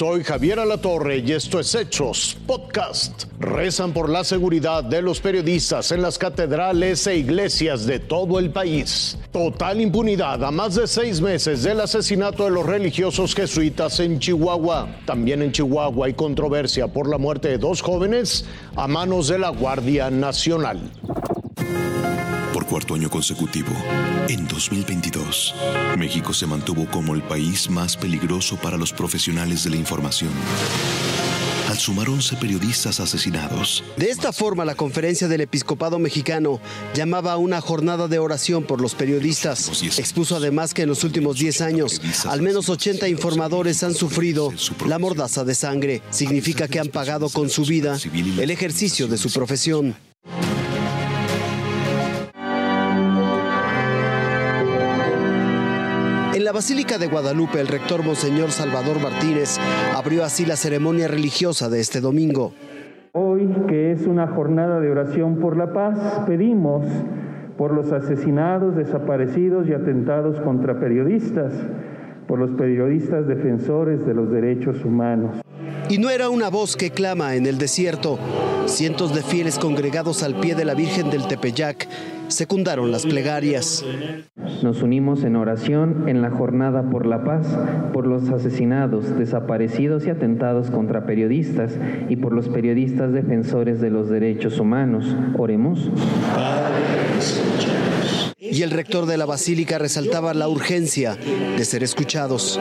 Soy Javier Alatorre y esto es Hechos Podcast. Rezan por la seguridad de los periodistas en las catedrales e iglesias de todo el país. Total impunidad a más de seis meses del asesinato de los religiosos jesuitas en Chihuahua. También en Chihuahua hay controversia por la muerte de dos jóvenes a manos de la Guardia Nacional cuarto año consecutivo, en 2022, México se mantuvo como el país más peligroso para los profesionales de la información al sumar 11 periodistas asesinados. De esta forma, la conferencia del episcopado mexicano llamaba a una jornada de oración por los periodistas. Expuso además que en los últimos 10 años, al menos 80 informadores han sufrido la mordaza de sangre. Significa que han pagado con su vida el ejercicio de su profesión. La Basílica de Guadalupe, el rector Monseñor Salvador Martínez abrió así la ceremonia religiosa de este domingo. Hoy, que es una jornada de oración por la paz, pedimos por los asesinados, desaparecidos y atentados contra periodistas, por los periodistas defensores de los derechos humanos. Y no era una voz que clama en el desierto. Cientos de fieles congregados al pie de la Virgen del Tepeyac secundaron las plegarias. Nos unimos en oración en la jornada por la paz, por los asesinados, desaparecidos y atentados contra periodistas y por los periodistas defensores de los derechos humanos. Oremos. Y el rector de la Basílica resaltaba la urgencia de ser escuchados.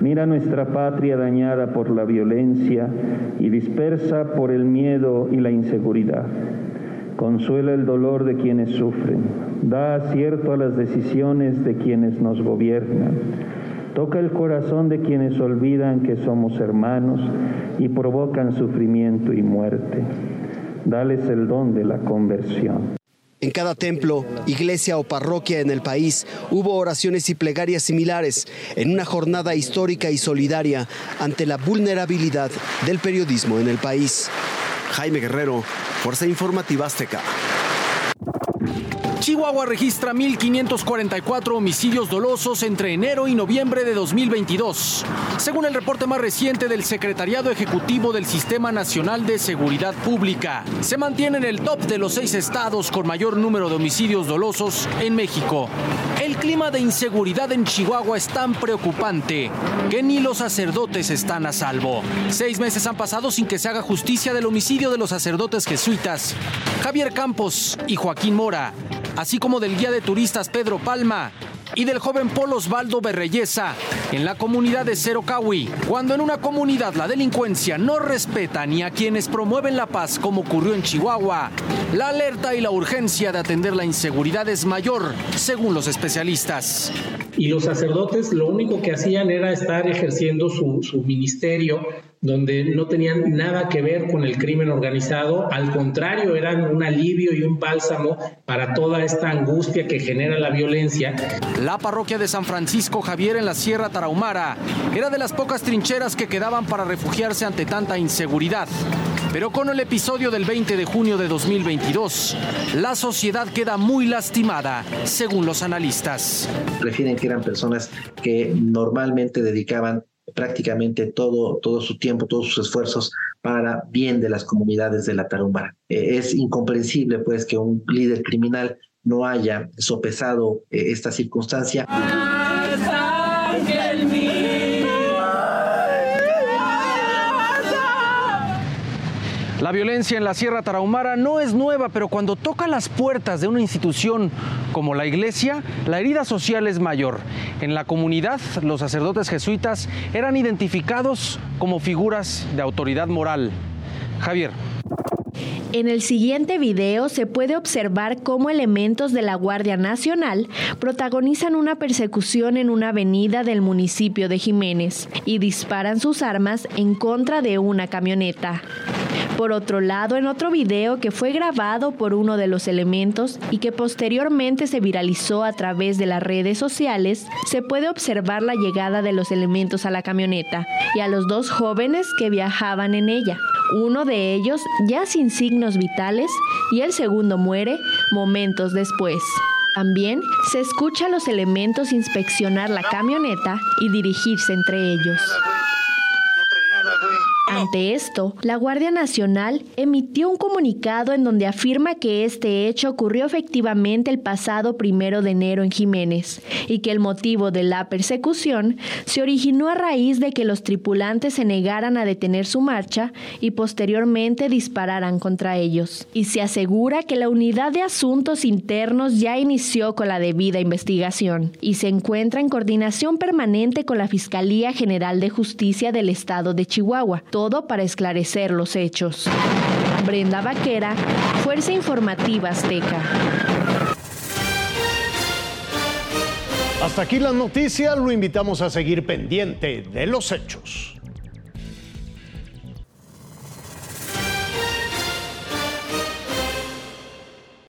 Mira nuestra patria dañada por la violencia y dispersa por el miedo y la inseguridad Consuela el dolor de quienes sufren, da acierto a las decisiones de quienes nos gobiernan, toca el corazón de quienes olvidan que somos hermanos y provocan sufrimiento y muerte. Dales el don de la conversión. En cada templo, iglesia o parroquia en el país hubo oraciones y plegarias similares en una jornada histórica y solidaria ante la vulnerabilidad del periodismo en el país. Jaime Guerrero, Fuerza Informativa Azteca. Chihuahua registra 1.544 homicidios dolosos entre enero y noviembre de 2022, según el reporte más reciente del Secretariado Ejecutivo del Sistema Nacional de Seguridad Pública. Se mantiene en el top de los seis estados con mayor número de homicidios dolosos en México. El clima de inseguridad en Chihuahua es tan preocupante que ni los sacerdotes están a salvo. Seis meses han pasado sin que se haga justicia del homicidio de los sacerdotes jesuitas Javier Campos y Joaquín Mora así como del guía de turistas Pedro Palma y del joven Polo Osvaldo Berreyesa en la comunidad de Cerocawi. Cuando en una comunidad la delincuencia no respeta ni a quienes promueven la paz como ocurrió en Chihuahua, la alerta y la urgencia de atender la inseguridad es mayor, según los especialistas. Y los sacerdotes lo único que hacían era estar ejerciendo su, su ministerio donde no tenían nada que ver con el crimen organizado, al contrario, eran un alivio y un bálsamo para toda esta angustia que genera la violencia. La parroquia de San Francisco Javier en la Sierra Tarahumara era de las pocas trincheras que quedaban para refugiarse ante tanta inseguridad. Pero con el episodio del 20 de junio de 2022, la sociedad queda muy lastimada, según los analistas. Refieren que eran personas que normalmente dedicaban prácticamente todo, todo su tiempo, todos sus esfuerzos para bien de las comunidades de la Tarahumara. Eh, es incomprensible pues que un líder criminal no haya sopesado eh, esta circunstancia. La violencia en la Sierra Tarahumara no es nueva, pero cuando toca las puertas de una institución como la iglesia, la herida social es mayor. En la comunidad, los sacerdotes jesuitas eran identificados como figuras de autoridad moral. Javier. En el siguiente video se puede observar cómo elementos de la Guardia Nacional protagonizan una persecución en una avenida del municipio de Jiménez y disparan sus armas en contra de una camioneta. Por otro lado, en otro video que fue grabado por uno de los elementos y que posteriormente se viralizó a través de las redes sociales, se puede observar la llegada de los elementos a la camioneta y a los dos jóvenes que viajaban en ella. Uno de ellos ya sin signos vitales y el segundo muere momentos después. También se escucha a los elementos inspeccionar la camioneta y dirigirse entre ellos. Ante esto, la Guardia Nacional emitió un comunicado en donde afirma que este hecho ocurrió efectivamente el pasado primero de enero en Jiménez y que el motivo de la persecución se originó a raíz de que los tripulantes se negaran a detener su marcha y posteriormente dispararan contra ellos. Y se asegura que la Unidad de Asuntos Internos ya inició con la debida investigación y se encuentra en coordinación permanente con la Fiscalía General de Justicia del Estado de Chihuahua todo para esclarecer los hechos. Brenda Vaquera, Fuerza Informativa Azteca. Hasta aquí la noticia, lo invitamos a seguir pendiente de los hechos.